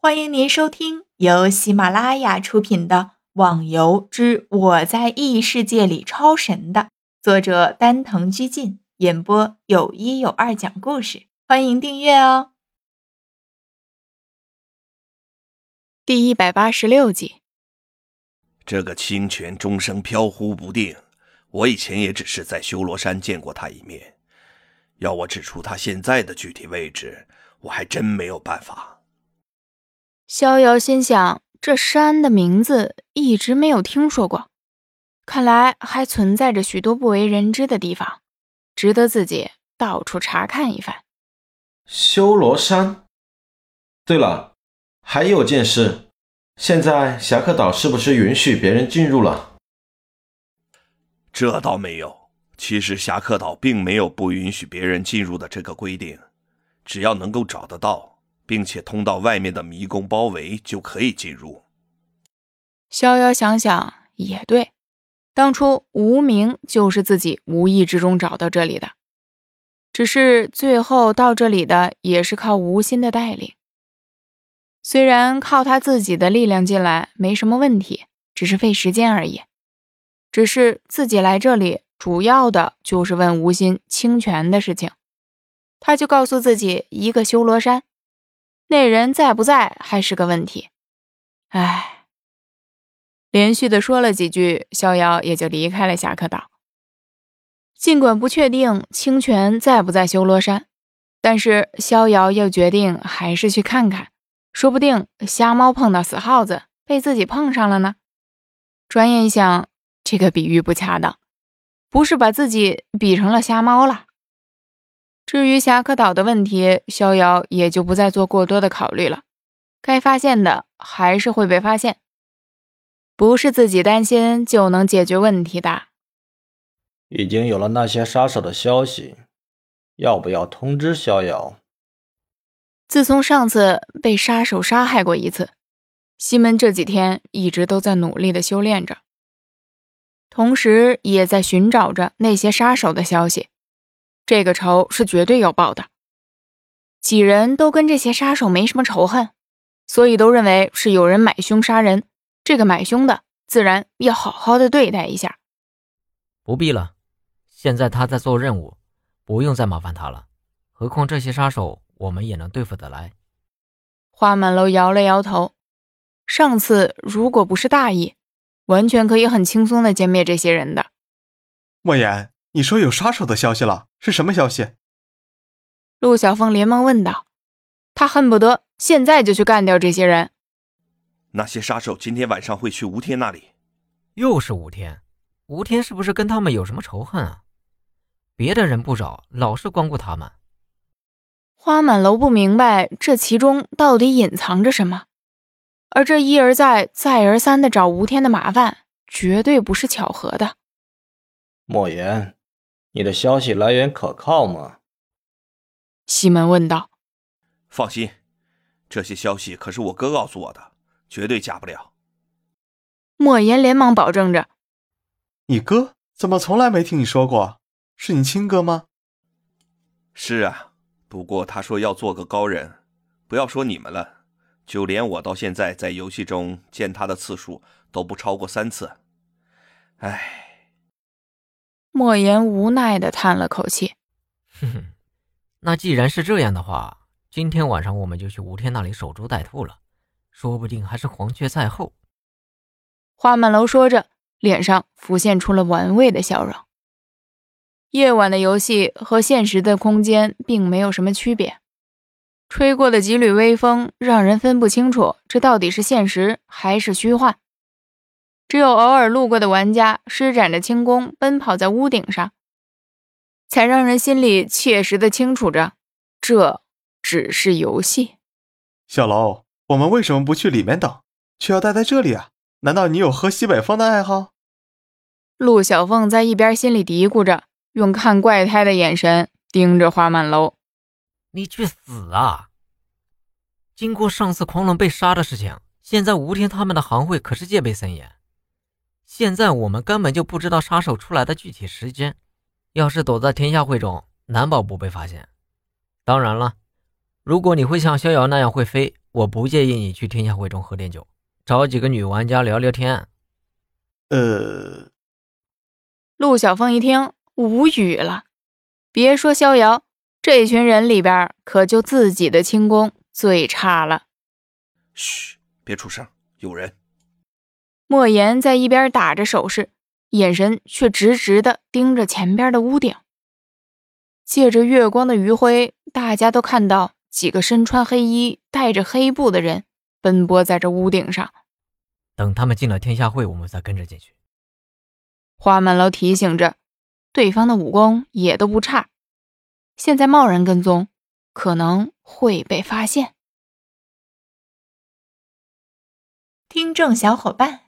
欢迎您收听由喜马拉雅出品的《网游之我在异世界里超神》的作者丹藤居进演播，有一有二讲故事。欢迎订阅哦。第一百八十六集，这个清泉终生飘忽不定，我以前也只是在修罗山见过他一面，要我指出他现在的具体位置，我还真没有办法。逍遥心想，这山的名字一直没有听说过，看来还存在着许多不为人知的地方，值得自己到处查看一番。修罗山。对了，还有件事，现在侠客岛是不是允许别人进入了？这倒没有，其实侠客岛并没有不允许别人进入的这个规定，只要能够找得到。并且通到外面的迷宫包围就可以进入。逍遥想想也对，当初无名就是自己无意之中找到这里的，只是最后到这里的也是靠无心的带领。虽然靠他自己的力量进来没什么问题，只是费时间而已。只是自己来这里主要的就是问无心清泉的事情，他就告诉自己一个修罗山。那人在不在还是个问题。唉，连续的说了几句，逍遥也就离开了侠客岛。尽管不确定清泉在不在修罗山，但是逍遥又决定还是去看看，说不定瞎猫碰到死耗子，被自己碰上了呢。转眼一想，这个比喻不恰当，不是把自己比成了瞎猫了。至于侠客岛的问题，逍遥也就不再做过多的考虑了。该发现的还是会被发现，不是自己担心就能解决问题的。已经有了那些杀手的消息，要不要通知逍遥？自从上次被杀手杀害过一次，西门这几天一直都在努力的修炼着，同时也在寻找着那些杀手的消息。这个仇是绝对要报的。几人都跟这些杀手没什么仇恨，所以都认为是有人买凶杀人。这个买凶的自然要好好的对待一下。不必了，现在他在做任务，不用再麻烦他了。何况这些杀手我们也能对付得来。花满楼摇了摇头，上次如果不是大意，完全可以很轻松的歼灭这些人的。莫言。你说有杀手的消息了，是什么消息？陆小凤连忙问道。他恨不得现在就去干掉这些人。那些杀手今天晚上会去吴天那里。又是吴天，吴天是不是跟他们有什么仇恨啊？别的人不找，老是光顾他们。花满楼不明白这其中到底隐藏着什么，而这一而再、再而三的找吴天的麻烦，绝对不是巧合的。莫言。你的消息来源可靠吗？西门问道。放心，这些消息可是我哥告诉我的，绝对假不了。莫言连忙保证着。你哥怎么从来没听你说过？是你亲哥吗？是啊，不过他说要做个高人，不要说你们了，就连我到现在在游戏中见他的次数都不超过三次。唉。莫言无奈的叹了口气，哼哼，那既然是这样的话，今天晚上我们就去吴天那里守株待兔了，说不定还是黄雀在后。花满楼说着，脸上浮现出了玩味的笑容。夜晚的游戏和现实的空间并没有什么区别，吹过的几缕微风让人分不清楚这到底是现实还是虚幻。只有偶尔路过的玩家施展着轻功，奔跑在屋顶上，才让人心里切实的清楚着，这只是游戏。小楼，我们为什么不去里面等，却要待在这里啊？难道你有喝西北风的爱好？陆小凤在一边心里嘀咕着，用看怪胎的眼神盯着花满楼。你去死啊！经过上次狂龙被杀的事情，现在吴天他们的行会可是戒备森严。现在我们根本就不知道杀手出来的具体时间，要是躲在天下会中，难保不被发现。当然了，如果你会像逍遥那样会飞，我不介意你去天下会中喝点酒，找几个女玩家聊聊天。呃，陆小凤一听无语了，别说逍遥，这群人里边可就自己的轻功最差了。嘘，别出声，有人。莫言在一边打着手势，眼神却直直的盯着前边的屋顶。借着月光的余晖，大家都看到几个身穿黑衣、带着黑布的人奔波在这屋顶上。等他们进了天下会，我们再跟着进去。花满楼提醒着，对方的武功也都不差，现在贸然跟踪，可能会被发现。听众小伙伴，